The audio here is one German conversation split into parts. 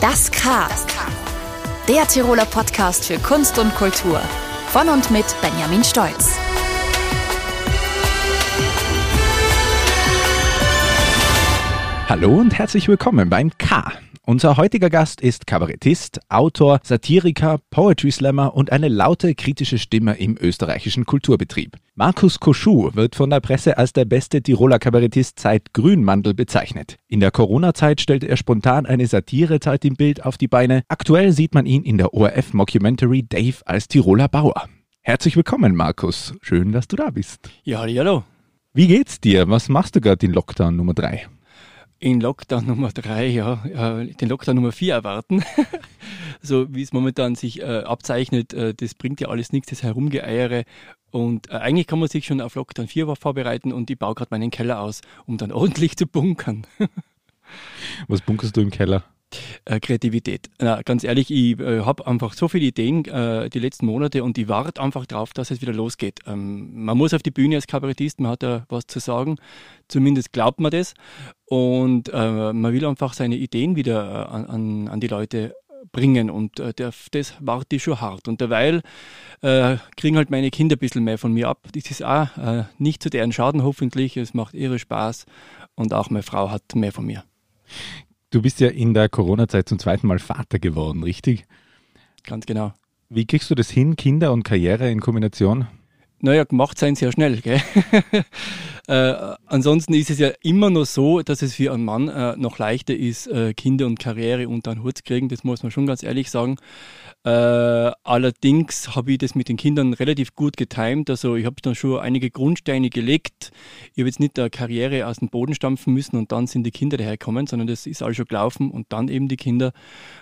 Das K. Der Tiroler Podcast für Kunst und Kultur. Von und mit Benjamin Stolz. Hallo und herzlich willkommen beim K. Unser heutiger Gast ist Kabarettist, Autor, Satiriker, Poetry Slammer und eine laute kritische Stimme im österreichischen Kulturbetrieb. Markus Koschuh wird von der Presse als der beste Tiroler Kabarettist seit Grünmandel bezeichnet. In der Corona-Zeit stellte er spontan eine Satirezeit im Bild auf die Beine. Aktuell sieht man ihn in der ORF-Mockumentary Dave als Tiroler Bauer. Herzlich willkommen, Markus. Schön, dass du da bist. Ja, hallo. Wie geht's dir? Was machst du gerade in Lockdown Nummer 3? In Lockdown Nummer drei, ja, äh, den Lockdown Nummer vier erwarten. so wie es momentan sich äh, abzeichnet, äh, das bringt ja alles nichts, das Herumgeeiere. Und äh, eigentlich kann man sich schon auf Lockdown 4 vorbereiten und ich baue gerade meinen Keller aus, um dann ordentlich zu bunkern. Was bunkerst du im Keller? Äh, Kreativität. Na, ganz ehrlich, ich äh, habe einfach so viele Ideen äh, die letzten Monate und ich warte einfach darauf, dass es wieder losgeht. Ähm, man muss auf die Bühne als Kabarettist, man hat ja was zu sagen, zumindest glaubt man das und äh, man will einfach seine Ideen wieder äh, an, an die Leute bringen und äh, der, das warte ich schon hart. Und derweil äh, kriegen halt meine Kinder ein bisschen mehr von mir ab. Das ist auch äh, nicht zu deren Schaden hoffentlich, es macht irre Spaß und auch meine Frau hat mehr von mir. Du bist ja in der Corona-Zeit zum zweiten Mal Vater geworden, richtig? Ganz genau. Wie kriegst du das hin, Kinder und Karriere in Kombination? Naja, gemacht sein sehr schnell. Gell? äh, ansonsten ist es ja immer noch so, dass es für einen Mann äh, noch leichter ist, äh, Kinder und Karriere unter einen Hut zu kriegen. Das muss man schon ganz ehrlich sagen. Äh, allerdings habe ich das mit den Kindern relativ gut getimt. Also ich habe dann schon einige Grundsteine gelegt. Ich habe jetzt nicht eine Karriere aus dem Boden stampfen müssen und dann sind die Kinder dahergekommen, sondern das ist alles schon gelaufen und dann eben die Kinder.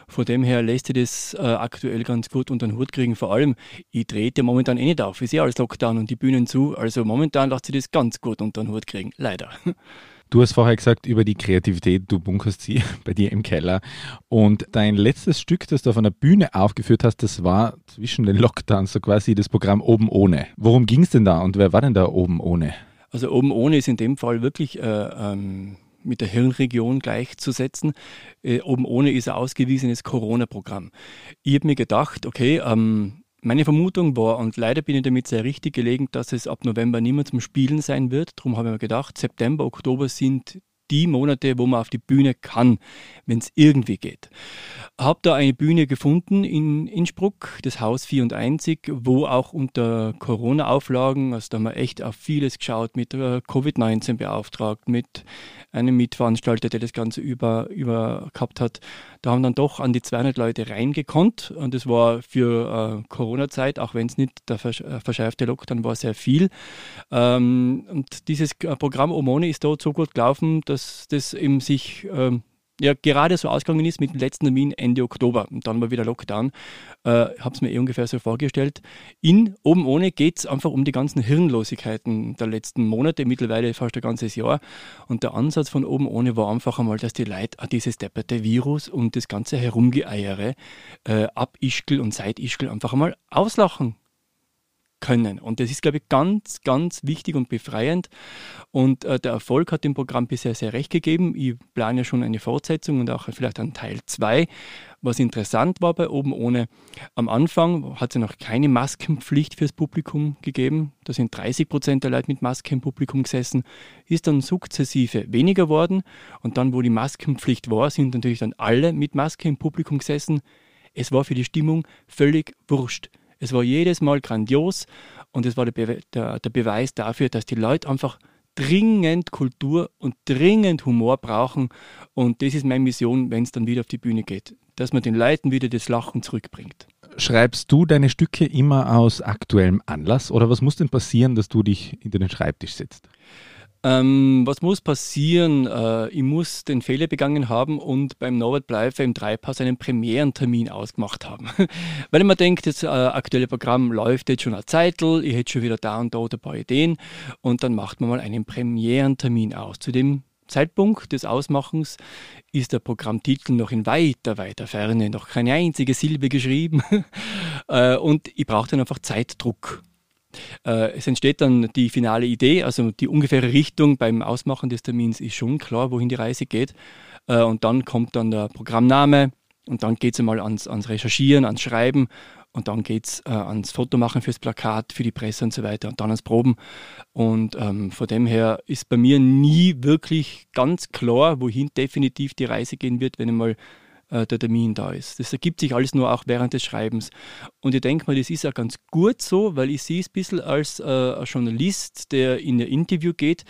Von dem her lässt sich das äh, aktuell ganz gut unter den Hut kriegen. Vor allem, ich trete momentan eh nicht auf. Ich sehe alles Lockdown und die Bühnen zu. Also momentan lässt sich das ganz gut unter den Hut kriegen. Leider. Du hast vorher gesagt, über die Kreativität, du bunkerst sie bei dir im Keller. Und dein letztes Stück, das du auf einer Bühne aufgeführt hast, das war zwischen den Lockdowns, so quasi das Programm Oben ohne. Worum ging es denn da und wer war denn da oben ohne? Also oben ohne ist in dem Fall wirklich äh, ähm, mit der Hirnregion gleichzusetzen. Äh, oben ohne ist ein ausgewiesenes Corona-Programm. Ich habe mir gedacht, okay, ähm, meine Vermutung war, und leider bin ich damit sehr richtig gelegen, dass es ab November mehr zum Spielen sein wird. Darum habe ich mir gedacht, September, Oktober sind die Monate, wo man auf die Bühne kann, wenn es irgendwie geht. Habe da eine Bühne gefunden in Innsbruck, das Haus 4 und einzig, wo auch unter Corona-Auflagen, also da haben wir echt auf vieles geschaut, mit äh, Covid-19 beauftragt, mit einem Mitveranstalter, der das Ganze über, über gehabt hat. Da haben dann doch an die 200 Leute reingekonnt und das war für äh, Corona-Zeit, auch wenn es nicht der äh, verschärfte Lockdown war, sehr viel. Ähm, und dieses Programm Omone ist dort so gut gelaufen, dass das eben sich ähm, ja gerade so ausgegangen ist mit dem letzten Termin Ende Oktober und dann war wieder Lockdown. Äh, habe es mir eh ungefähr so vorgestellt. In Oben ohne geht es einfach um die ganzen Hirnlosigkeiten der letzten Monate, mittlerweile fast ein ganzes Jahr. Und der Ansatz von Oben ohne war einfach einmal, dass die Leute dieses depperte Virus und das ganze Herumgeeiere äh, ab Ischgl und seit Ischgl einfach einmal auslachen können. Und das ist, glaube ich, ganz, ganz wichtig und befreiend. Und äh, der Erfolg hat dem Programm bisher sehr recht gegeben. Ich plane ja schon eine Fortsetzung und auch vielleicht einen Teil 2. Was interessant war bei Oben ohne, am Anfang hat es ja noch keine Maskenpflicht fürs Publikum gegeben. Da sind 30 Prozent der Leute mit Maske im Publikum gesessen. Ist dann sukzessive weniger worden. Und dann, wo die Maskenpflicht war, sind natürlich dann alle mit Maske im Publikum gesessen. Es war für die Stimmung völlig wurscht es war jedes Mal grandios und es war der, Be der, der Beweis dafür, dass die Leute einfach dringend Kultur und dringend Humor brauchen. Und das ist meine Mission, wenn es dann wieder auf die Bühne geht, dass man den Leuten wieder das Lachen zurückbringt. Schreibst du deine Stücke immer aus aktuellem Anlass oder was muss denn passieren, dass du dich hinter den Schreibtisch setzt? Ähm, was muss passieren? Äh, ich muss den Fehler begangen haben und beim Norbert Bleifer im Dreipass einen Premierentermin ausgemacht haben. Weil man denkt, das äh, aktuelle Programm läuft jetzt schon eine Zeitl, ich hätte schon wieder da und dort ein paar Ideen und dann macht man mal einen Premierentermin aus. Zu dem Zeitpunkt des Ausmachens ist der Programmtitel noch in weiter, weiter Ferne, noch keine einzige Silbe geschrieben. Äh, und ich brauche dann einfach Zeitdruck. Äh, es entsteht dann die finale Idee, also die ungefähre Richtung beim Ausmachen des Termins ist schon klar, wohin die Reise geht. Äh, und dann kommt dann der Programmname, Und dann geht es einmal ans, ans Recherchieren, ans Schreiben und dann geht es äh, ans Fotomachen fürs Plakat, für die Presse und so weiter und dann ans Proben. Und ähm, von dem her ist bei mir nie wirklich ganz klar, wohin definitiv die Reise gehen wird, wenn einmal äh, der Termin da ist. Das ergibt sich alles nur auch während des Schreibens. Und ich denke mal, das ist auch ganz gut so, weil ich sehe es ein bisschen als äh, Journalist, der in ein Interview geht,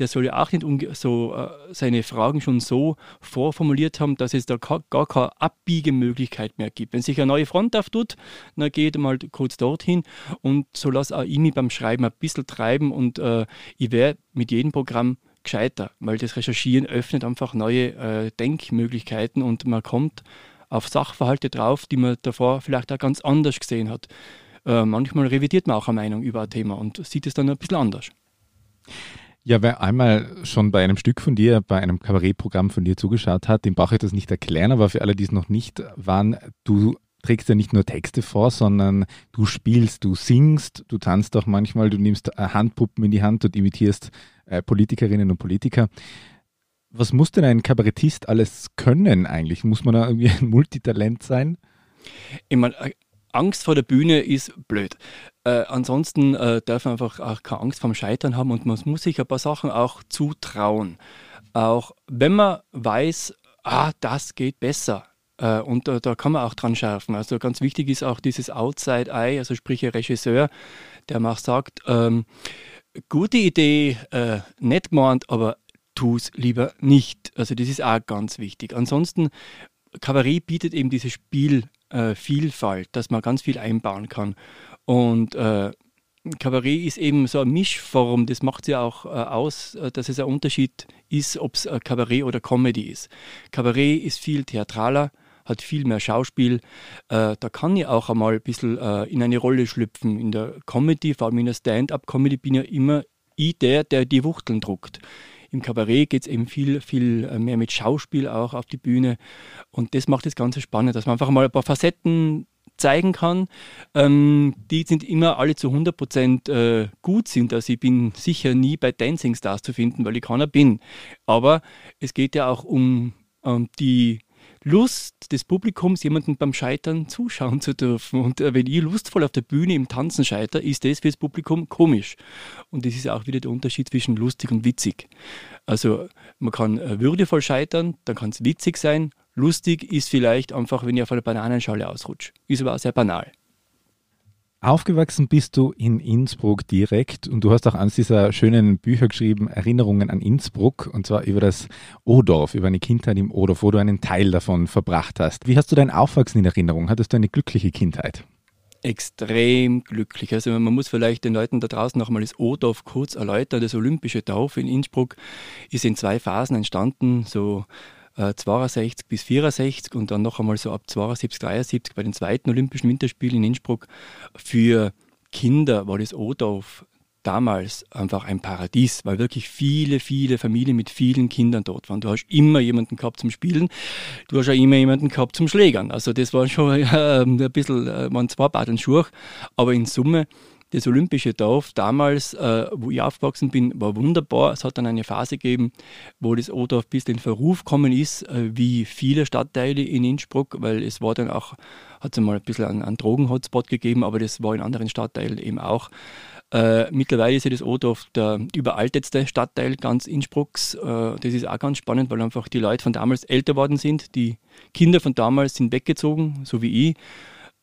der soll ja auch nicht so äh, seine Fragen schon so vorformuliert haben, dass es da gar keine Abbiegemöglichkeit mehr gibt. Wenn sich eine neue Front auftut, dann geht mal kurz dorthin und so lasse auch ich mich beim Schreiben ein bisschen treiben und äh, ich werde mit jedem Programm gescheiter, weil das Recherchieren öffnet einfach neue äh, Denkmöglichkeiten und man kommt auf Sachverhalte drauf, die man davor vielleicht auch ganz anders gesehen hat. Äh, manchmal revidiert man auch eine Meinung über ein Thema und sieht es dann ein bisschen anders. Ja, wer einmal schon bei einem Stück von dir, bei einem Kabarettprogramm von dir zugeschaut hat, dem brauche ich das nicht erklären, aber für alle, die es noch nicht waren, du trägst ja nicht nur Texte vor, sondern du spielst, du singst, du tanzt auch manchmal, du nimmst äh, Handpuppen in die Hand und imitierst Politikerinnen und Politiker. Was muss denn ein Kabarettist alles können eigentlich? Muss man da irgendwie ein Multitalent sein? Ich meine, äh, Angst vor der Bühne ist blöd. Äh, ansonsten äh, darf man einfach auch keine Angst vorm Scheitern haben und man muss sich ein paar Sachen auch zutrauen. Auch wenn man weiß, ah, das geht besser. Äh, und da, da, kann man auch dran schärfen. Also ganz wichtig ist auch dieses Outside Eye, also sprich ein Regisseur, der auch sagt, ähm, gute Idee, äh, nett gemeint, aber tu es lieber nicht. Also das ist auch ganz wichtig. Ansonsten, Kabarett bietet eben diese Spielvielfalt, äh, dass man ganz viel einbauen kann. Und äh, Kabarett ist eben so eine Mischform, das macht ja auch äh, aus, äh, dass es ein Unterschied ist, ob es Kabarett oder Comedy ist. Kabarett ist viel theatraler, hat viel mehr Schauspiel. Äh, da kann ich auch einmal ein bisschen äh, in eine Rolle schlüpfen. In der Comedy, vor allem in der Stand-up-Comedy, bin ja immer ich der, der die Wuchteln druckt. Im Kabarett geht es eben viel, viel äh, mehr mit Schauspiel auch auf die Bühne. Und das macht das Ganze spannend, dass man einfach mal ein paar Facetten zeigen kann, ähm, die sind immer alle zu 100% äh, gut sind. Also ich bin sicher nie bei Dancing Stars zu finden, weil ich keiner bin. Aber es geht ja auch um ähm, die Lust des Publikums, jemanden beim Scheitern zuschauen zu dürfen. Und äh, wenn ich lustvoll auf der Bühne im Tanzen scheiter, ist das für das Publikum komisch. Und das ist auch wieder der Unterschied zwischen lustig und witzig. Also man kann äh, würdevoll scheitern, dann kann es witzig sein. Lustig ist vielleicht einfach, wenn ich auf einer Bananenschale ausrutsche. Ist aber auch sehr banal. Aufgewachsen bist du in Innsbruck direkt und du hast auch eines dieser schönen Bücher geschrieben, Erinnerungen an Innsbruck, und zwar über das Odorf, über eine Kindheit im Odorf, wo du einen Teil davon verbracht hast. Wie hast du dein Aufwachsen in Erinnerung? Hattest du eine glückliche Kindheit? Extrem glücklich. Also man muss vielleicht den Leuten da draußen nochmal das Odorf kurz erläutern. Das Olympische Dorf in Innsbruck ist in zwei Phasen entstanden, so 62 äh, bis 64 und dann noch einmal so ab 72, 73 bei den zweiten Olympischen Winterspielen in Innsbruck. Für Kinder war das Odorf damals einfach ein Paradies, weil wirklich viele, viele Familien mit vielen Kindern dort waren. Du hast immer jemanden gehabt zum Spielen, du hast auch immer jemanden gehabt zum Schlägern. Also das war schon äh, ein bisschen, äh, waren zwei Baden Schuhe, aber in Summe das olympische Dorf damals, äh, wo ich aufgewachsen bin, war wunderbar. Es hat dann eine Phase gegeben, wo das Odorf bis in Verruf gekommen ist, äh, wie viele Stadtteile in Innsbruck, weil es war dann auch, hat es mal ein bisschen einen, einen Drogen-Hotspot gegeben, aber das war in anderen Stadtteilen eben auch. Äh, mittlerweile ist ja das Odorf der überaltetste Stadtteil ganz Innsbrucks. Äh, das ist auch ganz spannend, weil einfach die Leute von damals älter worden sind. Die Kinder von damals sind weggezogen, so wie ich.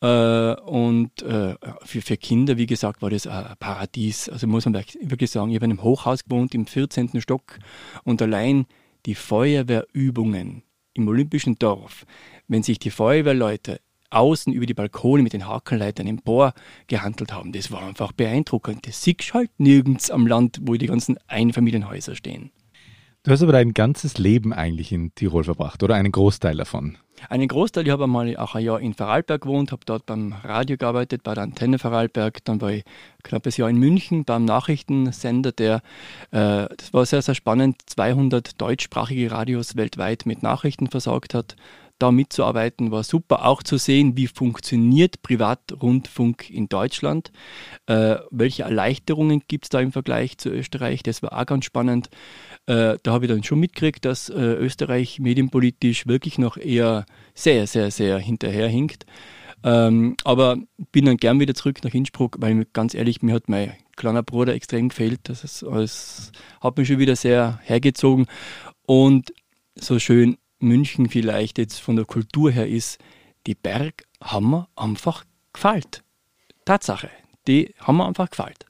Äh, und äh, für, für Kinder, wie gesagt, war das ein Paradies. Also muss man wirklich sagen, ich habe in einem Hochhaus gewohnt im 14. Stock und allein die Feuerwehrübungen im Olympischen Dorf, wenn sich die Feuerwehrleute außen über die Balkone mit den Hakenleitern empor gehandelt haben, das war einfach beeindruckend. Das siehst halt nirgends am Land, wo die ganzen Einfamilienhäuser stehen. Du hast aber dein ganzes Leben eigentlich in Tirol verbracht, oder einen Großteil davon? Einen Großteil, ich habe einmal auch ein Jahr in Vorarlberg gewohnt, habe dort beim Radio gearbeitet, bei der Antenne Vorarlberg, dann war ich knappes Jahr in München beim Nachrichtensender, der, äh, das war sehr, sehr spannend, 200 deutschsprachige Radios weltweit mit Nachrichten versorgt hat. Da mitzuarbeiten war super. Auch zu sehen, wie funktioniert Privatrundfunk in Deutschland. Äh, welche Erleichterungen gibt es da im Vergleich zu Österreich? Das war auch ganz spannend. Äh, da habe ich dann schon mitgekriegt, dass äh, Österreich medienpolitisch wirklich noch eher sehr, sehr, sehr hinterherhinkt. Ähm, aber bin dann gern wieder zurück nach Innsbruck, weil ganz ehrlich, mir hat mein kleiner Bruder extrem gefällt. Das, ist, das hat mich schon wieder sehr hergezogen. Und so schön München vielleicht jetzt von der Kultur her ist, die Berg haben mir einfach gefällt. Tatsache, die haben mir einfach gefällt.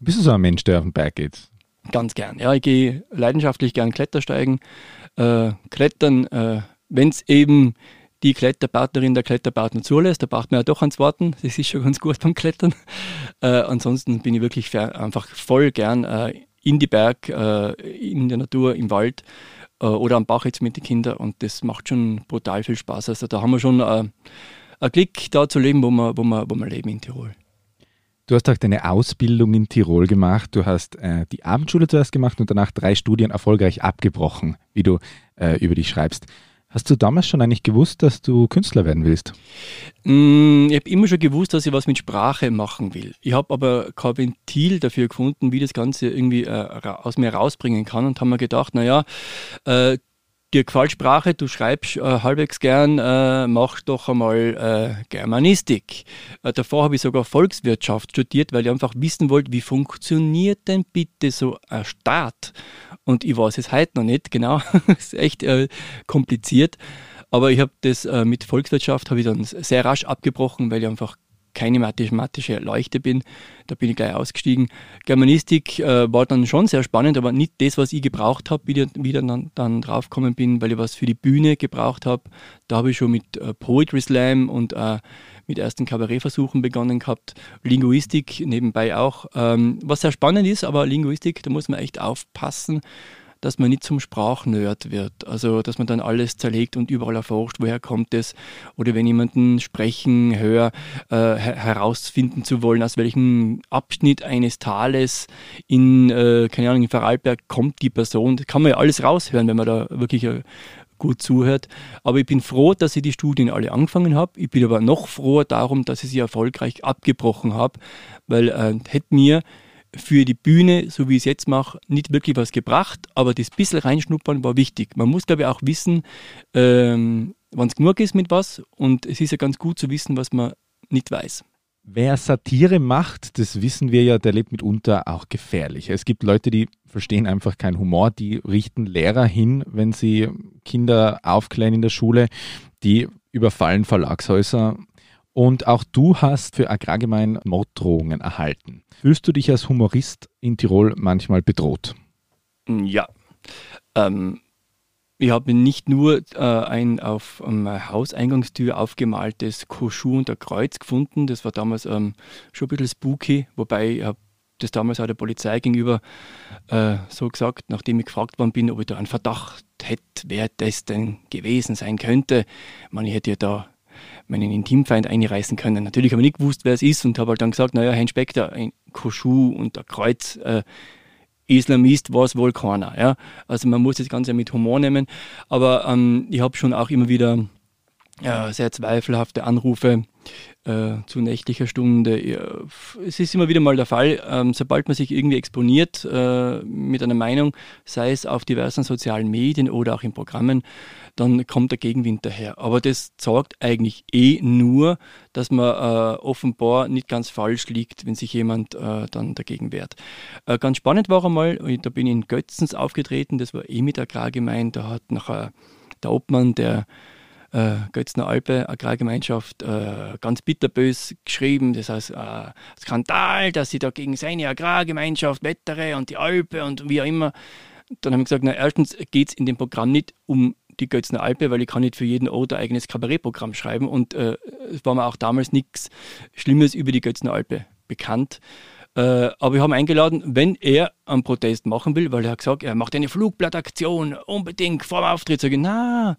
Bist du so ein Mensch, der auf den Berg geht? Ganz gern. Ja, ich gehe leidenschaftlich gern Klettersteigen. Äh, klettern, äh, wenn es eben die Kletterpartnerin der Kletterpartner zulässt, da braucht man ja doch ans Warten. Das ist schon ganz gut beim Klettern. Äh, ansonsten bin ich wirklich einfach voll gern äh, in die Berg, äh, in der Natur, im Wald äh, oder am Bach jetzt mit den Kindern und das macht schon brutal viel Spaß. Also da haben wir schon äh, ein Glück, da zu leben, wo wir, wo, wir, wo wir leben in Tirol. Du hast auch deine Ausbildung in Tirol gemacht. Du hast äh, die Abendschule zuerst gemacht und danach drei Studien erfolgreich abgebrochen, wie du äh, über dich schreibst. Hast du damals schon eigentlich gewusst, dass du Künstler werden willst? Mm, ich habe immer schon gewusst, dass ich was mit Sprache machen will. Ich habe aber kein Ventil dafür gefunden, wie das Ganze irgendwie äh, aus mir rausbringen kann und habe mir gedacht, naja, äh, dir gefällt Sprache, du schreibst äh, halbwegs gern, äh, mach doch einmal äh, Germanistik. Äh, davor habe ich sogar Volkswirtschaft studiert, weil ich einfach wissen wollte, wie funktioniert denn bitte so ein Staat? Und ich weiß es heute noch nicht, genau. ist echt äh, kompliziert. Aber ich habe das äh, mit Volkswirtschaft habe ich dann sehr rasch abgebrochen, weil ich einfach keine mathematische Leuchte bin. Da bin ich gleich ausgestiegen. Germanistik äh, war dann schon sehr spannend, aber nicht das, was ich gebraucht habe, wie, wie dann, dann draufgekommen bin, weil ich was für die Bühne gebraucht habe. Da habe ich schon mit äh, Poetry Slam und äh, mit ersten Kabarettversuchen begonnen gehabt. Linguistik nebenbei auch. Ähm, was sehr spannend ist, aber Linguistik, da muss man echt aufpassen dass man nicht zum Sprachnerd wird. Also, dass man dann alles zerlegt und überall erforscht, woher kommt es. Oder wenn jemanden sprechen, höre, äh, herausfinden zu wollen, aus welchem Abschnitt eines Tales in, äh, keine Ahnung, in Vorarlberg kommt die Person. Das kann man ja alles raushören, wenn man da wirklich äh, gut zuhört. Aber ich bin froh, dass ich die Studien alle angefangen habe. Ich bin aber noch froher darum, dass ich sie erfolgreich abgebrochen habe, weil äh, hätte mir für die Bühne, so wie ich es jetzt mache, nicht wirklich was gebracht, aber das bisschen reinschnuppern war wichtig. Man muss, glaube ich, auch wissen, ähm, wann es genug ist mit was und es ist ja ganz gut zu wissen, was man nicht weiß. Wer Satire macht, das wissen wir ja, der lebt mitunter auch gefährlich. Es gibt Leute, die verstehen einfach keinen Humor, die richten Lehrer hin, wenn sie Kinder aufklären in der Schule, die überfallen Verlagshäuser. Und auch du hast für Agrargemein Morddrohungen erhalten. Fühlst du dich als Humorist in Tirol manchmal bedroht? Ja. Ähm, ich habe nicht nur äh, ein auf ähm, Hauseingangstür aufgemaltes Koschu und ein Kreuz gefunden. Das war damals ähm, schon ein bisschen spooky, wobei ich habe das damals auch der Polizei gegenüber äh, so gesagt, nachdem ich gefragt worden bin, ob ich da einen Verdacht hätte, wer das denn gewesen sein könnte. Ich hätte ja da meinen Intimfeind einreißen können. Natürlich habe ich nicht gewusst, wer es ist und habe halt dann gesagt, naja, Herr Inspektor, ein Koschu und ein Kreuz, äh, Islamist war es wohl keiner. Ja? Also man muss das Ganze mit Humor nehmen. Aber ähm, ich habe schon auch immer wieder äh, sehr zweifelhafte Anrufe äh, zu nächtlicher Stunde. Es ist immer wieder mal der Fall, ähm, sobald man sich irgendwie exponiert äh, mit einer Meinung, sei es auf diversen sozialen Medien oder auch in Programmen, dann kommt der Gegenwind daher. Aber das sorgt eigentlich eh nur, dass man äh, offenbar nicht ganz falsch liegt, wenn sich jemand äh, dann dagegen wehrt. Äh, ganz spannend war einmal, da bin ich in Götzens aufgetreten, das war eh mit Agrargemein, da hat nachher der Obmann der äh, Götzner Alpe Agrargemeinschaft äh, ganz bitterbös geschrieben. Das heißt, äh, Skandal, dass sie da gegen seine Agrargemeinschaft wettere und die Alpe und wie auch immer. Dann haben wir gesagt, na, erstens geht es in dem Programm nicht um die Götzner Alpe, weil ich kann nicht für jeden Ort ein eigenes Kabarettprogramm schreiben und äh, es war mir auch damals nichts Schlimmes über die Götzner Alpe bekannt. Äh, aber wir haben eingeladen, wenn er einen Protest machen will, weil er hat gesagt, er macht eine Flugblattaktion unbedingt vor dem Auftritt. Sage ich, na,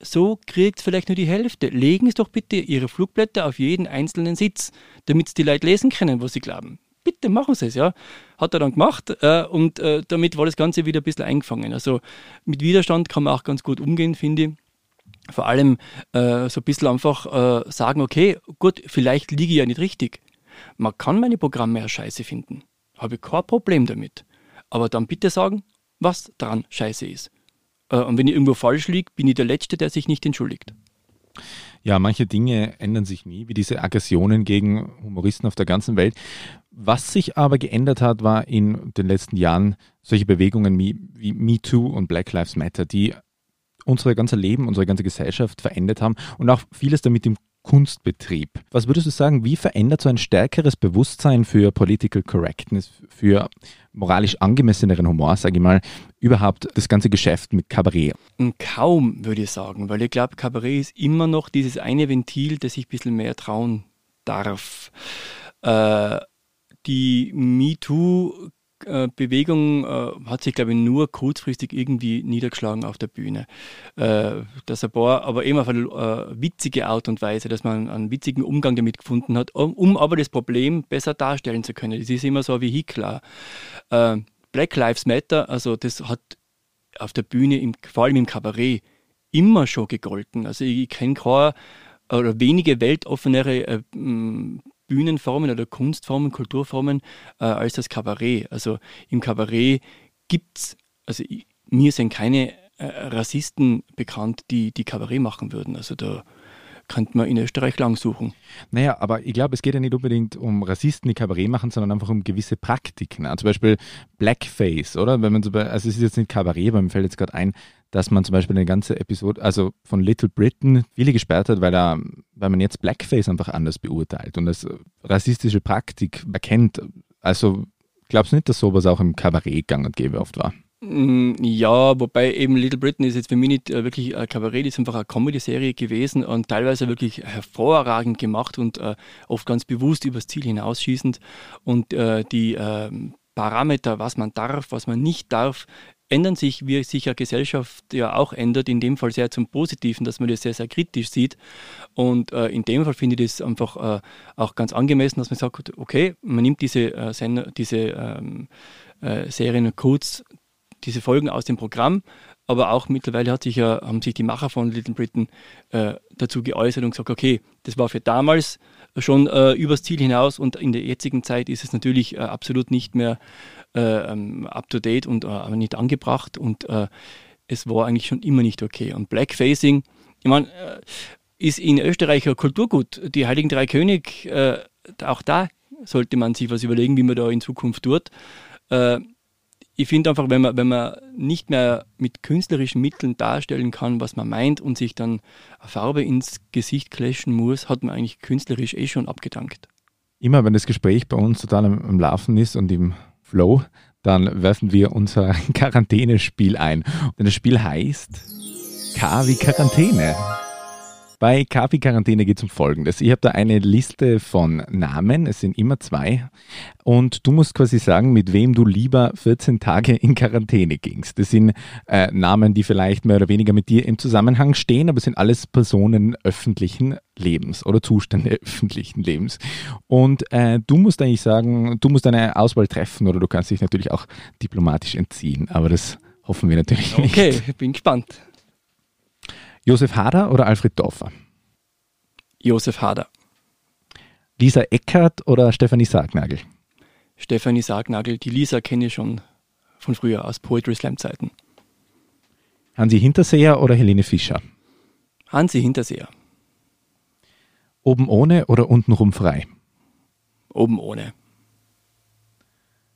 so kriegt vielleicht nur die Hälfte. Legen Sie doch bitte Ihre Flugblätter auf jeden einzelnen Sitz, damit die Leute lesen können, was sie glauben. Bitte machen Sie es, ja. Hat er dann gemacht äh, und äh, damit war das Ganze wieder ein bisschen eingefangen. Also mit Widerstand kann man auch ganz gut umgehen, finde ich. vor allem äh, so ein bisschen einfach äh, sagen, okay, gut, vielleicht liege ich ja nicht richtig. Man kann meine Programme ja scheiße finden. Habe ich kein Problem damit. Aber dann bitte sagen, was daran scheiße ist. Äh, und wenn ich irgendwo falsch liege, bin ich der Letzte, der sich nicht entschuldigt. Ja, manche Dinge ändern sich nie, wie diese Aggressionen gegen Humoristen auf der ganzen Welt. Was sich aber geändert hat, war in den letzten Jahren solche Bewegungen wie, wie MeToo und Black Lives Matter, die unser ganzes Leben, unsere ganze Gesellschaft verändert haben und auch vieles damit im Kunstbetrieb. Was würdest du sagen, wie verändert so ein stärkeres Bewusstsein für Political Correctness, für moralisch angemesseneren Humor, sage ich mal, überhaupt das ganze Geschäft mit Kabarett? Kaum, würde ich sagen, weil ich glaube, Kabarett ist immer noch dieses eine Ventil, das ich ein bisschen mehr trauen darf. Äh, die MeToo Bewegung äh, hat sich, glaube ich, nur kurzfristig irgendwie niedergeschlagen auf der Bühne. Äh, dass ein paar, aber eben auf eine äh, witzige Art und Weise, dass man einen witzigen Umgang damit gefunden hat, um, um aber das Problem besser darstellen zu können. Das ist immer so ein Vehikel. Äh, Black Lives Matter, also das hat auf der Bühne, im, vor allem im Kabarett, immer schon gegolten. Also ich, ich kenne keine oder wenige weltoffenere äh, Bühnenformen oder Kunstformen, Kulturformen äh, als das Kabarett. Also im Kabarett gibt es, also mir sind keine äh, Rassisten bekannt, die, die Kabarett machen würden. Also da könnte man in Österreich lang suchen. Naja, aber ich glaube, es geht ja nicht unbedingt um Rassisten, die Kabarett machen, sondern einfach um gewisse Praktiken. Also zum Beispiel Blackface, oder? Wenn man so, also es ist jetzt nicht Kabarett, aber mir fällt jetzt gerade ein, dass man zum Beispiel eine ganze Episode, also von Little Britain, viele gesperrt hat, weil, er, weil man jetzt Blackface einfach anders beurteilt und als rassistische Praktik erkennt. Also glaubst du nicht, dass sowas auch im Kabarett gang und gäbe oft war? Mm, ja, wobei eben Little Britain ist jetzt für mich nicht äh, wirklich ein Kabarett, ist einfach eine Comedy-Serie gewesen und teilweise wirklich hervorragend gemacht und äh, oft ganz bewusst übers Ziel hinausschießend. Und äh, die äh, Parameter, was man darf, was man nicht darf, ändern sich, wie sich ja Gesellschaft ja auch ändert, in dem Fall sehr zum Positiven, dass man das sehr, sehr kritisch sieht. Und äh, in dem Fall finde ich das einfach äh, auch ganz angemessen, dass man sagt, okay, man nimmt diese, äh, Sender, diese ähm, äh, Serien kurz, diese Folgen aus dem Programm, aber auch mittlerweile sich ja, haben sich die Macher von Little Britain äh, dazu geäußert und gesagt, okay, das war für damals schon äh, übers Ziel hinaus und in der jetzigen Zeit ist es natürlich äh, absolut nicht mehr äh, ähm, up to date und äh, nicht angebracht und äh, es war eigentlich schon immer nicht okay. Und Blackfacing, ich meine, äh, ist in Österreich ein Kulturgut. Die Heiligen Drei König, äh, auch da sollte man sich was überlegen, wie man da in Zukunft tut. ich finde einfach, wenn man, wenn man nicht mehr mit künstlerischen Mitteln darstellen kann, was man meint und sich dann Farbe ins Gesicht clashen muss, hat man eigentlich künstlerisch eh schon abgedankt. Immer wenn das Gespräch bei uns total am, am Laufen ist und im Flow, dann werfen wir unser Quarantänespiel ein. Und das Spiel heißt K wie Quarantäne. Bei KP Quarantäne geht es um Folgendes. Ich habe da eine Liste von Namen, es sind immer zwei, und du musst quasi sagen, mit wem du lieber 14 Tage in Quarantäne gingst. Das sind äh, Namen, die vielleicht mehr oder weniger mit dir im Zusammenhang stehen, aber es sind alles Personen öffentlichen Lebens oder Zustände öffentlichen Lebens. Und äh, du musst eigentlich sagen, du musst eine Auswahl treffen oder du kannst dich natürlich auch diplomatisch entziehen, aber das hoffen wir natürlich nicht. Okay, bin gespannt. Josef Hader oder Alfred Dorfer? Josef Hader. Lisa Eckert oder Stefanie Sargnagel? Stefanie Sargnagel. Die Lisa kenne ich schon von früher aus Poetry Slam Zeiten. Hansi Hinterseher oder Helene Fischer? Hansi Hinterseher. Oben ohne oder untenrum frei? Oben ohne.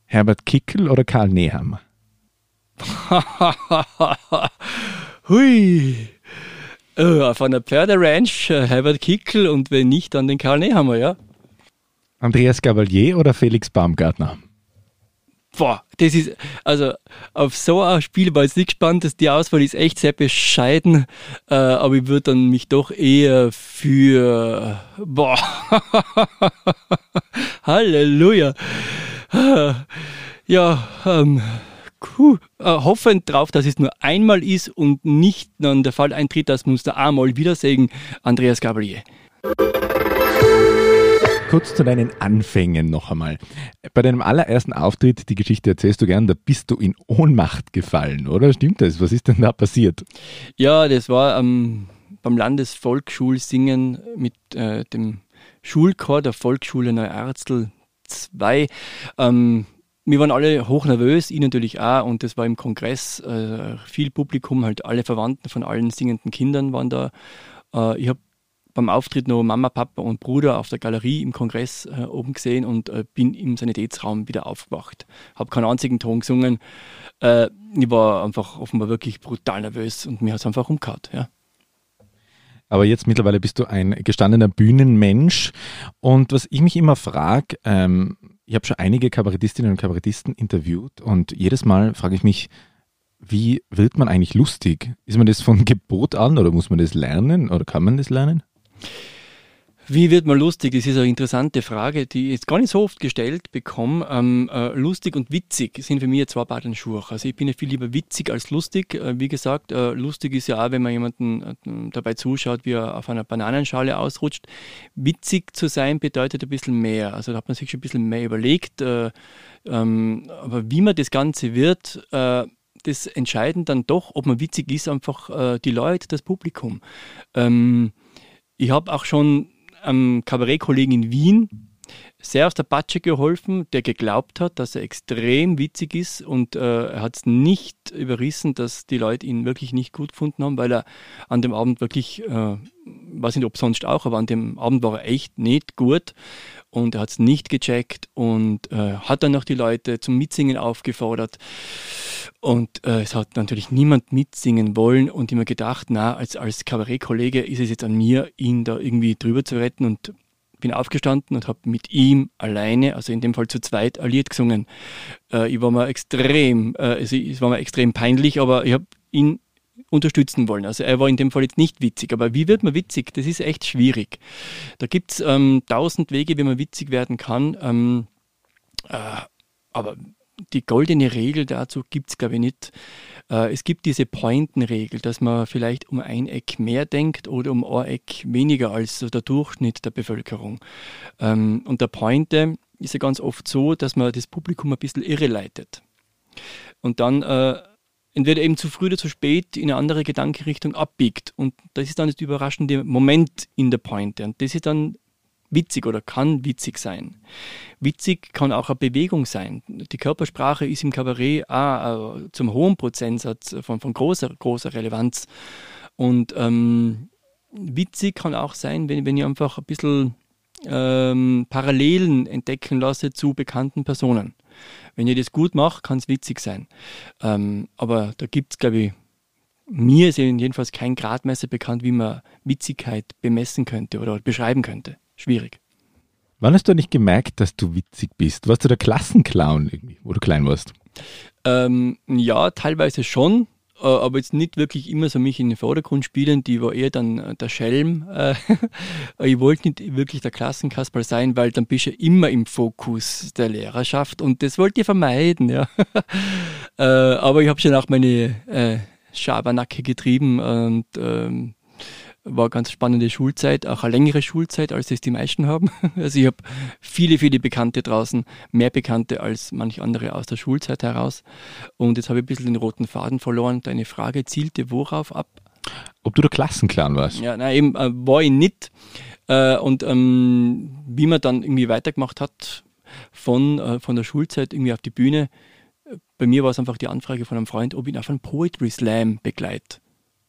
Herbert Kickel oder Karl Nehammer? Hui. Äh, von der Pferderanch, äh, Herbert Kickel und wenn nicht, dann den Karl Nehammer, ja. Andreas Gavalier oder Felix Baumgartner? Boah, das ist, also auf so ein Spiel war ich nicht gespannt, dass die Auswahl ist echt sehr bescheiden, äh, aber ich würde dann mich doch eher für, boah, Halleluja. Ja, ähm, Puh, äh, hoffend darauf, dass es nur einmal ist und nicht dann der Fall eintritt, dass wir uns da einmal wiedersehen, Andreas Gabalier. Kurz zu deinen Anfängen noch einmal. Bei deinem allerersten Auftritt, die Geschichte erzählst du gern, da bist du in Ohnmacht gefallen, oder? Stimmt das? Was ist denn da passiert? Ja, das war am beim Landesvolksschulsingen mit äh, dem Schulchor der Volksschule Neuarztel 2. Ähm, wir waren alle hoch nervös, ich natürlich auch, und das war im Kongress äh, viel Publikum, halt alle Verwandten von allen singenden Kindern waren da. Äh, ich habe beim Auftritt noch Mama, Papa und Bruder auf der Galerie im Kongress äh, oben gesehen und äh, bin im Sanitätsraum wieder aufgewacht. Habe keinen einzigen Ton gesungen. Äh, ich war einfach offenbar wirklich brutal nervös und mir hat es einfach umgehauen. Ja. Aber jetzt mittlerweile bist du ein gestandener Bühnenmensch. Und was ich mich immer frage, ähm, ich habe schon einige Kabarettistinnen und Kabarettisten interviewt und jedes Mal frage ich mich, wie wird man eigentlich lustig? Ist man das von Gebot an oder muss man das lernen oder kann man das lernen? Wie wird man lustig? Das ist eine interessante Frage, die ich jetzt gar nicht so oft gestellt bekomme. Ähm, äh, lustig und witzig sind für mich zwei Paar Schuhe. Also ich bin ja viel lieber witzig als lustig. Äh, wie gesagt, äh, lustig ist ja auch, wenn man jemanden äh, dabei zuschaut, wie er auf einer Bananenschale ausrutscht. Witzig zu sein bedeutet ein bisschen mehr. Also da hat man sich schon ein bisschen mehr überlegt. Äh, ähm, aber wie man das Ganze wird, äh, das entscheiden dann doch, ob man witzig ist, einfach die Leute, das Publikum. Ähm, ich habe auch schon einem Kabarettkollegen in Wien sehr aus der Patsche geholfen, der geglaubt hat, dass er extrem witzig ist und äh, er hat es nicht überrissen, dass die Leute ihn wirklich nicht gut gefunden haben, weil er an dem Abend wirklich, äh, weiß nicht ob sonst auch, aber an dem Abend war er echt nicht gut und er hat es nicht gecheckt und äh, hat dann noch die Leute zum Mitsingen aufgefordert und äh, es hat natürlich niemand mitsingen wollen und immer gedacht, na, als, als Kabarettkollege ist es jetzt an mir, ihn da irgendwie drüber zu retten und bin aufgestanden und habe mit ihm alleine, also in dem Fall zu zweit, alliert gesungen. Äh, ich war mir extrem, äh, also es war mir extrem peinlich, aber ich habe ihn unterstützen wollen. Also er war in dem Fall jetzt nicht witzig, aber wie wird man witzig? Das ist echt schwierig. Da gibt es ähm, tausend Wege, wie man witzig werden kann. Ähm, äh, aber die goldene Regel dazu gibt es, glaube ich, nicht. Äh, es gibt diese Pointenregel, dass man vielleicht um ein Eck mehr denkt oder um ein Eck weniger als so der Durchschnitt der Bevölkerung. Ähm, und der Pointe ist ja ganz oft so, dass man das Publikum ein bisschen irreleitet. Und dann äh, entweder eben zu früh oder zu spät in eine andere Gedankenrichtung abbiegt. Und das ist dann das überraschende Moment in der Pointe. Und das ist dann witzig oder kann witzig sein. Witzig kann auch eine Bewegung sein. Die Körpersprache ist im Kabarett auch äh, zum hohen Prozentsatz von, von großer, großer Relevanz. Und ähm, witzig kann auch sein, wenn, wenn ich einfach ein bisschen ähm, Parallelen entdecken lasse zu bekannten Personen. Wenn ich das gut mache, kann es witzig sein. Ähm, aber da gibt es, glaube ich, mir ist jedenfalls kein Gradmesser bekannt, wie man Witzigkeit bemessen könnte oder beschreiben könnte schwierig. Wann hast du nicht gemerkt, dass du witzig bist? Warst du der Klassenclown, wo du klein warst? Ähm, ja, teilweise schon, äh, aber jetzt nicht wirklich immer so mich in den Vordergrund spielen. Die war eher dann äh, der Schelm. Äh, ich wollte nicht wirklich der Klassenkasperl sein, weil dann bist du immer im Fokus der Lehrerschaft und das wollte ich vermeiden. Ja. aber ich habe schon auch meine Schabernacke getrieben und ähm, war eine ganz spannende Schulzeit, auch eine längere Schulzeit, als es die meisten haben. Also ich habe viele, viele Bekannte draußen, mehr Bekannte als manche andere aus der Schulzeit heraus. Und jetzt habe ich ein bisschen den roten Faden verloren. Deine Frage zielte worauf ab? Ob du der Klassenclown warst? Ja, nein, eben äh, war ich nicht. Äh, und ähm, wie man dann irgendwie weitergemacht hat von, äh, von der Schulzeit irgendwie auf die Bühne, bei mir war es einfach die Anfrage von einem Freund, ob ich ihn auf einen Poetry Slam begleite.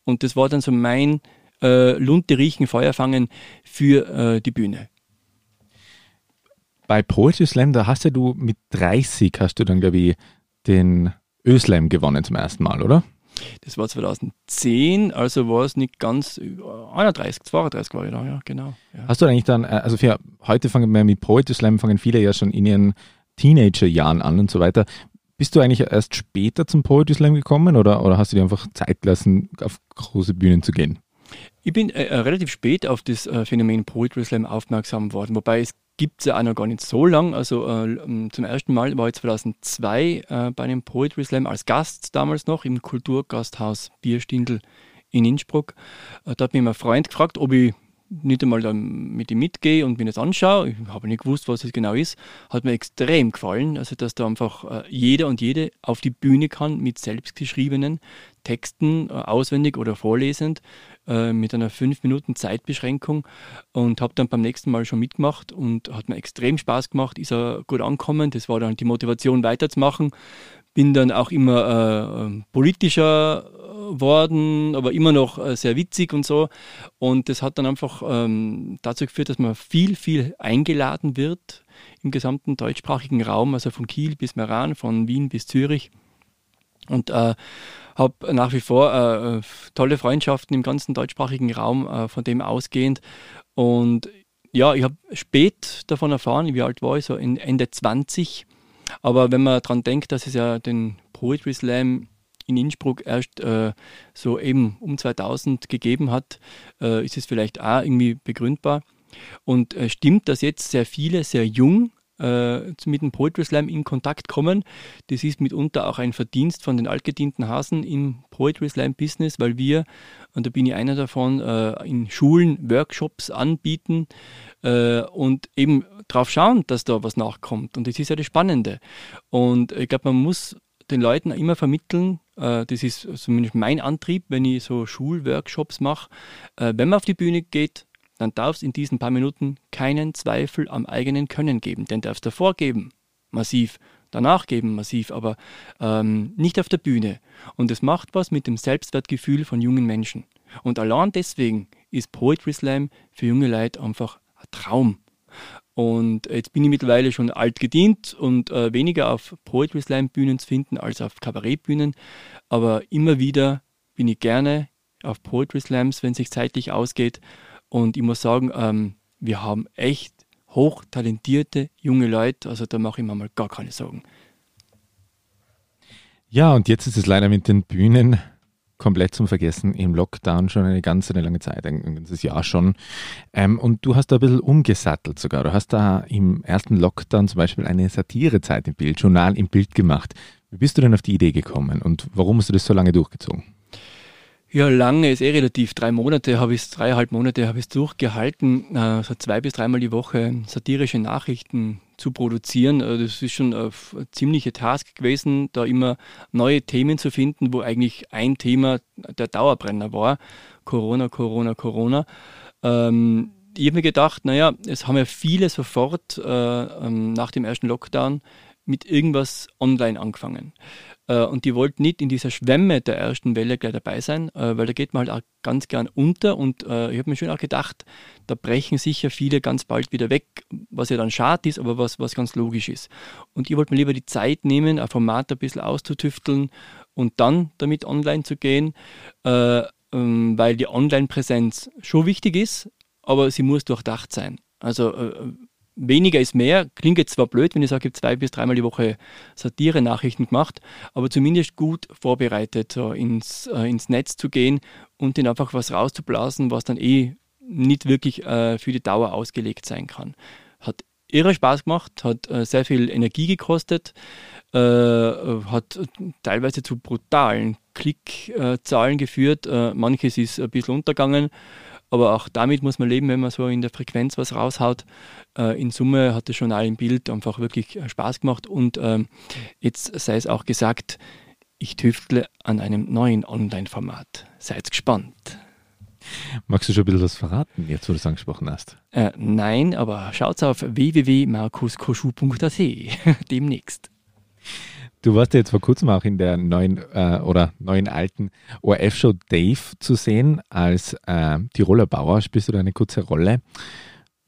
Und das war dann so mein äh, Lunte riechen, Feuer fangen für äh, die Bühne. Bei Poetry Slam, da hast ja du mit 30 hast du dann, glaube ich, den Ö-Slam gewonnen zum ersten Mal, oder? Das war 2010, also war es nicht ganz 31, 32 war ich da, ja, genau. Ja. Hast du eigentlich dann, äh, also für heute fangen wir mit Poetry Slam, fangen viele ja schon in ihren Teenagerjahren an und so weiter. Bist du eigentlich erst später zum Poetry Slam gekommen oder, oder hast du dir einfach Zeit gelassen, auf große Bühnen zu gehen? Ich bin äh, äh, relativ spät auf das äh, Phänomen Poetry Slam aufmerksam worden, wobei es gibt es ja auch noch gar nicht so lang. Also äh, ähm, zum ersten Mal war ich 2002 äh, bei einem Poetry Slam als Gast damals noch im Kulturgasthaus Bierstindl in Innsbruck. Äh, da hat mich mein Freund gefragt, ob ich nicht einmal mit ihm mitgehe und mir das anschaue. Ich habe nicht gewusst, was es genau ist. Hat mir extrem gefallen. Also, dass da einfach jeder und jede auf die Bühne kann mit selbstgeschriebenen Texten, auswendig oder vorlesend. Äh, mit einer 5 Minuten Zeitbeschränkung und habe dann beim nächsten Mal schon mitgemacht und hat mir extrem Spaß gemacht, ist er gut angekommen. Das war dann die Motivation weiterzumachen. Bin dann auch immer äh, ähm, politischer worden, aber immer noch äh, sehr witzig und so. Und das hat dann einfach ähm, dazu geführt, dass man viel, viel eingeladen wird im gesamten deutschsprachigen Raum, also von Kiel bis Meran, von Wien bis Zürich. Und äh, habe nach wie vor äh, tolle Freundschaften im ganzen deutschsprachigen Raum äh, von dem ausgehend. Und ja, ich habe spät davon erfahren, wie alt war ich, so Ende 20. Aber wenn man daran denkt, dass es ja den Poetry Slam in Innsbruck erst äh, so eben um 2000 gegeben hat, äh, ist es vielleicht auch irgendwie begründbar. Und äh, stimmt, dass jetzt sehr viele sehr jung mit dem Poetry Slam in Kontakt kommen. Das ist mitunter auch ein Verdienst von den altgedienten Hasen im Poetry Slam Business, weil wir, und da bin ich einer davon, äh, in Schulen Workshops anbieten äh, und eben darauf schauen, dass da was nachkommt. Und das ist ja das Spannende. Und ich glaube, man muss den Leuten immer vermitteln, äh, das ist zumindest mein Antrieb, wenn ich so Schulworkshops mache, äh, wenn man auf die Bühne geht, dann darf es in diesen paar Minuten keinen Zweifel am eigenen Können geben. Den darf es davor geben, massiv, danach geben, massiv, aber ähm, nicht auf der Bühne. Und es macht was mit dem Selbstwertgefühl von jungen Menschen. Und allein deswegen ist Poetry Slam für junge Leute einfach ein Traum. Und jetzt bin ich mittlerweile schon alt gedient und äh, weniger auf Poetry Slam Bühnen zu finden als auf Kabarettbühnen. Aber immer wieder bin ich gerne auf Poetry Slams, wenn es sich zeitlich ausgeht. Und ich muss sagen, ähm, wir haben echt hochtalentierte junge Leute. Also da mache ich mir mal gar keine Sorgen. Ja, und jetzt ist es leider mit den Bühnen komplett zum Vergessen im Lockdown schon eine ganz eine lange Zeit, ein ganzes Jahr schon. Ähm, und du hast da ein bisschen umgesattelt sogar. Du hast da im ersten Lockdown zum Beispiel eine Satirezeit im Bild, Journal im Bild gemacht. Wie bist du denn auf die Idee gekommen und warum hast du das so lange durchgezogen? Ja, lange ist eh relativ. Drei Monate habe ich es, dreieinhalb Monate habe ich es durchgehalten, äh, so zwei bis dreimal die Woche satirische Nachrichten zu produzieren. Äh, das ist schon eine ziemliche Task gewesen, da immer neue Themen zu finden, wo eigentlich ein Thema der Dauerbrenner war. Corona, Corona, Corona. Ähm, ich habe mir gedacht, naja, es haben ja viele sofort äh, ähm, nach dem ersten Lockdown mit irgendwas online angefangen. Äh, und die wollten nicht in dieser Schwemme der ersten Welle gleich dabei sein, äh, weil da geht man halt auch ganz gern unter. Und äh, ich habe mir schon auch gedacht, da brechen sicher viele ganz bald wieder weg, was ja dann schade ist, aber was, was ganz logisch ist. Und ich wollte mir lieber die Zeit nehmen, ein Format ein bisschen auszutüfteln und dann damit online zu gehen, ähm, weil die Online-Präsenz schon wichtig ist, aber sie muss durchdacht sein. Also weniger ist mehr. Klingt jetzt zwar blöd, wenn ich sage, ich habe zwei bis dreimal die Woche Satire-Nachrichten gemacht, aber zumindest gut vorbereitet, so ins, äh, ins Netz zu gehen und den einfach was rauszublasen, was dann eh nicht wirklich äh, für die Dauer ausgelegt sein kann. Hat irre Spaß gemacht, hat äh, sehr viel Energie gekostet, äh, hat teilweise zu brutalen Klickzahlen geführt. Äh, manches ist ein bisschen untergegangen. Aber auch damit muss man leben, wenn man so in der Frequenz was raushaut. Äh, in Summe hat das Journal im Bild einfach wirklich äh, Spaß gemacht. Und ähm, jetzt sei es auch gesagt, ich tüftle an einem neuen Online-Format. Seid gespannt. Magst du schon ein bisschen was verraten, jetzt wo du es angesprochen hast? Äh, nein, aber schaut auf www.markuskoschu.at demnächst. Du warst ja jetzt vor kurzem auch in der neuen äh, oder neuen alten ORF-Show Dave zu sehen als äh, Tiroler Bauer. Spielst du da eine kurze Rolle?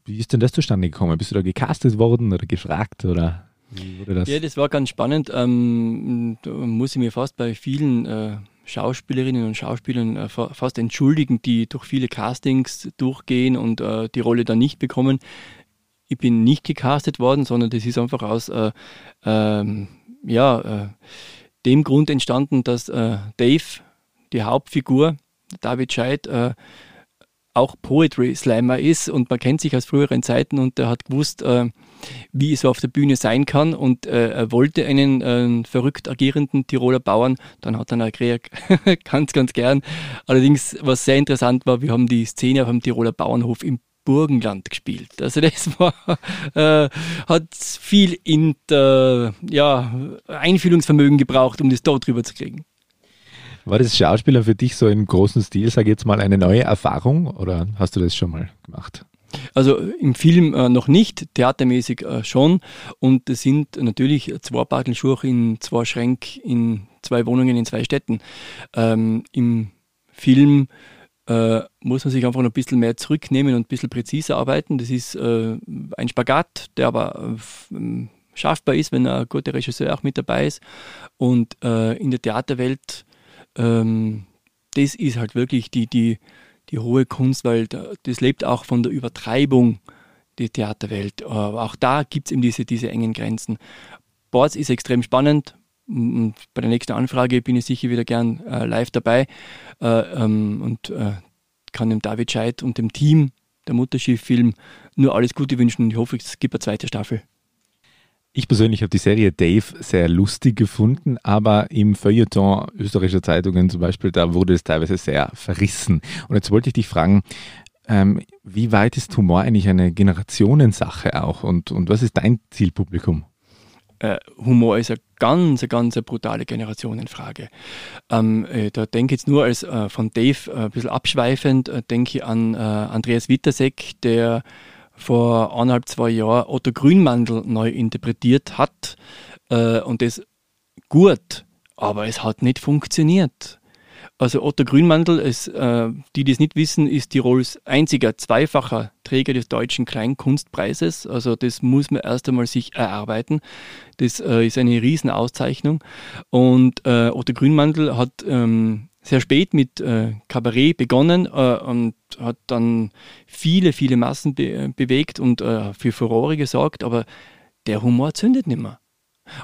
Wie ist denn das zustande gekommen? Bist du da gecastet worden oder gefragt oder wie wurde das? Ja, das war ganz spannend. Ähm, da muss ich mir fast bei vielen äh, Schauspielerinnen und Schauspielern äh, fast entschuldigen, die durch viele Castings durchgehen und äh, die Rolle dann nicht bekommen. Ich bin nicht gecastet worden, sondern das ist einfach aus äh, ähm, ja, äh, dem Grund entstanden, dass äh, Dave, die Hauptfigur, David Scheid, äh, auch Poetry Slammer ist und man kennt sich aus früheren Zeiten und er hat gewusst, äh, wie es auf der Bühne sein kann und äh, er wollte einen äh, verrückt agierenden Tiroler Bauern, dann hat er ihn ganz, ganz gern. Allerdings, was sehr interessant war, wir haben die Szene auf dem Tiroler Bauernhof im Burgenland gespielt. Also das war, äh, hat viel in der, ja, Einfühlungsvermögen gebraucht, um das dort drüber zu kriegen. War das Schauspieler für dich so im großen Stil, sage ich jetzt mal, eine neue Erfahrung oder hast du das schon mal gemacht? Also im Film äh, noch nicht, theatermäßig äh, schon. Und es sind natürlich zwei Partelschuhe in zwei Schränken, in zwei Wohnungen in zwei Städten. Ähm, Im Film äh, muss man sich einfach noch ein bisschen mehr zurücknehmen und ein bisschen präziser arbeiten. Das ist äh, ein Spagat, der aber äh, schaffbar ist, wenn ein guter Regisseur auch mit dabei ist. Und äh, in der Theaterwelt, ähm, das ist halt wirklich die, die, die hohe Kunst, weil das lebt auch von der Übertreibung, die Theaterwelt. Auch da gibt es eben diese, diese engen Grenzen. Boards ist extrem spannend. Und bei der nächsten Anfrage bin ich sicher wieder gern äh, live dabei äh, ähm, und äh, kann dem David Scheid und dem Team der Mutterschiff-Film nur alles Gute wünschen. Ich hoffe, es gibt eine zweite Staffel. Ich persönlich habe die Serie Dave sehr lustig gefunden, aber im Feuilleton österreichischer Zeitungen zum Beispiel, da wurde es teilweise sehr verrissen. Und jetzt wollte ich dich fragen, ähm, wie weit ist Humor eigentlich eine Generationensache auch und, und was ist dein Zielpublikum? Äh, Humor ist eine ganz, ganz brutale Generationenfrage. Ähm, äh, da denke ich jetzt nur als äh, von Dave äh, ein bisschen abschweifend, denke ich an Andreas Wittersek, der vor anderthalb, zwei Jahren Otto Grünmandel neu interpretiert hat und das gut, aber es hat nicht funktioniert. Also Otto Grünmandel, ist, äh, die, die es nicht wissen, ist Tirols einziger zweifacher Träger des Deutschen Kleinkunstpreises. Also das muss man erst einmal sich erarbeiten. Das äh, ist eine Riesenauszeichnung. Und äh, Otto Grünmandel hat ähm, sehr spät mit äh, Kabarett begonnen äh, und hat dann viele, viele Massen be bewegt und äh, für Furore gesorgt, aber der Humor zündet nicht mehr.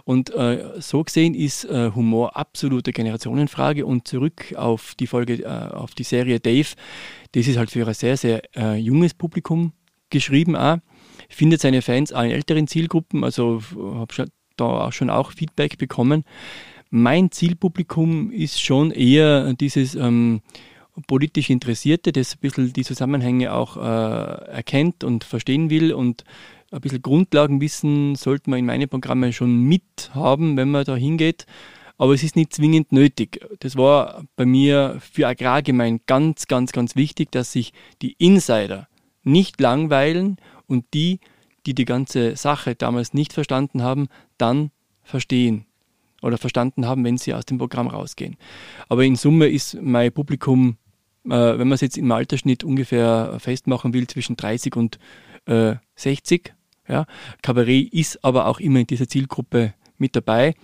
Und äh, so gesehen ist äh, Humor absolute Generationenfrage und zurück auf die Folge, äh, auf die Serie Dave, das ist halt für ein sehr, sehr junges Publikum geschrieben auch. Findet seine Fans auch in älteren Zielgruppen, also habe da auch schon auch Feedback bekommen. Mein Zielpublikum ist schon eher dieses ähm, politisch Interessierte, das ein bisschen die Zusammenhänge auch äh, erkennt und verstehen will und ein bisschen Grundlagenwissen sollte man in meine Programme schon mithaben, wenn man da hingeht. Aber es ist nicht zwingend nötig. Das war bei mir für Agrargemein ganz, ganz, ganz wichtig, dass sich die Insider nicht langweilen und die, die die ganze Sache damals nicht verstanden haben, dann verstehen oder verstanden haben, wenn sie aus dem Programm rausgehen. Aber in Summe ist mein Publikum, äh, wenn man es jetzt im Altersschnitt ungefähr festmachen will, zwischen 30 und äh, 60. Ja. Kabarett ist aber auch immer in dieser Zielgruppe mit dabei.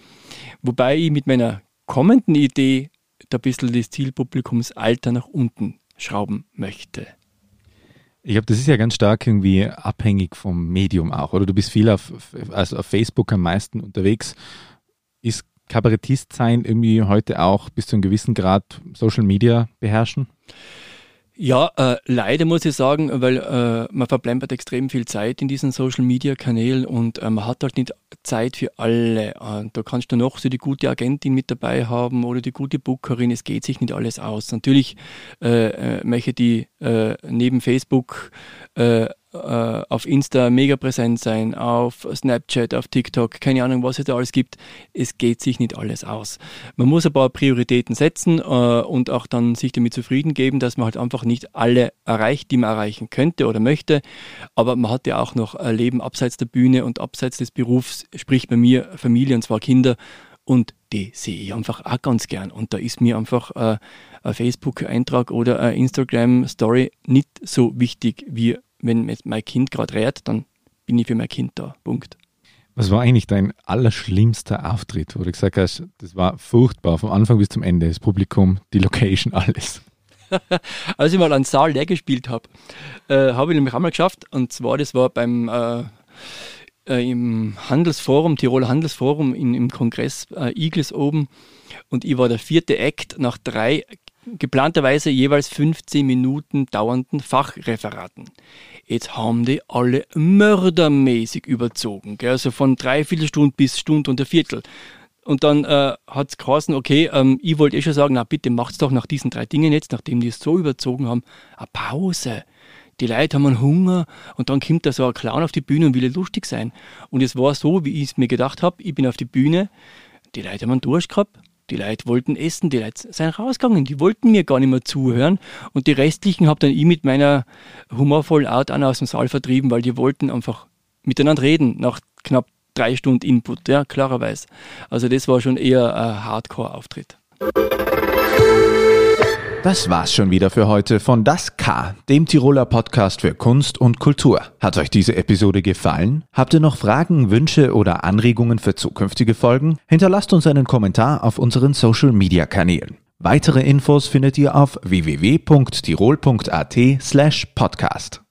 Wobei ich mit meiner kommenden Idee da ein bisschen das Zielpublikumsalter nach unten schrauben möchte. Ich glaube, das ist ja ganz stark irgendwie abhängig vom Medium auch. Oder du bist viel auf, also auf Facebook am meisten unterwegs ist Kabarettist sein irgendwie heute auch bis zu einem gewissen Grad Social Media beherrschen? Ja, äh, leider muss ich sagen, weil äh, man verplempert extrem viel Zeit in diesen Social Media Kanälen und äh, man hat halt nicht Zeit für alle. Äh, da kannst du noch so die gute Agentin mit dabei haben oder die gute Bookerin. Es geht sich nicht alles aus. Natürlich äh, äh möchte die äh, neben Facebook äh, auf Insta mega präsent sein, auf Snapchat, auf TikTok, keine Ahnung, was es da alles gibt. Es geht sich nicht alles aus. Man muss ein paar Prioritäten setzen äh, und auch dann sich damit zufrieden geben, dass man halt einfach nicht alle erreicht, die man erreichen könnte oder möchte. Aber man hat ja auch noch ein Leben abseits der Bühne und abseits des Berufs, sprich bei mir Familie und zwar Kinder. Und die sehe ich einfach auch ganz gern. Und da ist mir einfach äh, ein Facebook-Eintrag oder eine Instagram-Story nicht so wichtig wie wenn mein Kind gerade redet, dann bin ich für mein Kind da. Punkt. Was war eigentlich dein allerschlimmster Auftritt, wo du gesagt hast, das war furchtbar, vom Anfang bis zum Ende, das Publikum, die Location, alles? Als ich mal einen Saal leer gespielt habe, äh, habe ich nämlich einmal geschafft, und zwar, das war beim äh, äh, im Handelsforum, Tiroler Handelsforum in, im Kongress äh, Igles oben, und ich war der vierte Act nach drei geplanterweise jeweils 15 Minuten dauernden Fachreferaten. Jetzt haben die alle mördermäßig überzogen, gell? also von dreiviertel Stunde bis Stunde und ein Viertel. Und dann äh, hat es geheißen, okay, ähm, ich wollte eh schon sagen, na bitte macht's doch nach diesen drei Dingen jetzt, nachdem die es so überzogen haben, eine Pause. Die Leute haben einen Hunger und dann kommt da so ein Clown auf die Bühne und will lustig sein. Und es war so, wie ich es mir gedacht habe, ich bin auf die Bühne, die Leute haben einen Durst gehabt, Die Leute wollten essen, die Leute sind rausgegangen, die wollten mir gar nicht mehr zuhören. Und die restlichen habe dann ich mit meiner humorvollen Art an aus dem Saal vertrieben, weil die wollten einfach miteinander reden nach knapp drei Stunden Input, ja, klarerweise. Also das war schon eher ein Hardcore-Auftritt. Das war's schon wieder für heute von Das K, dem Tiroler Podcast für Kunst und Kultur. Hat euch diese Episode gefallen? Habt ihr noch Fragen, Wünsche oder Anregungen für zukünftige Folgen? Hinterlasst uns einen Kommentar auf unseren Social Media Kanälen. Weitere Infos findet ihr auf www.tirol.at slash podcast.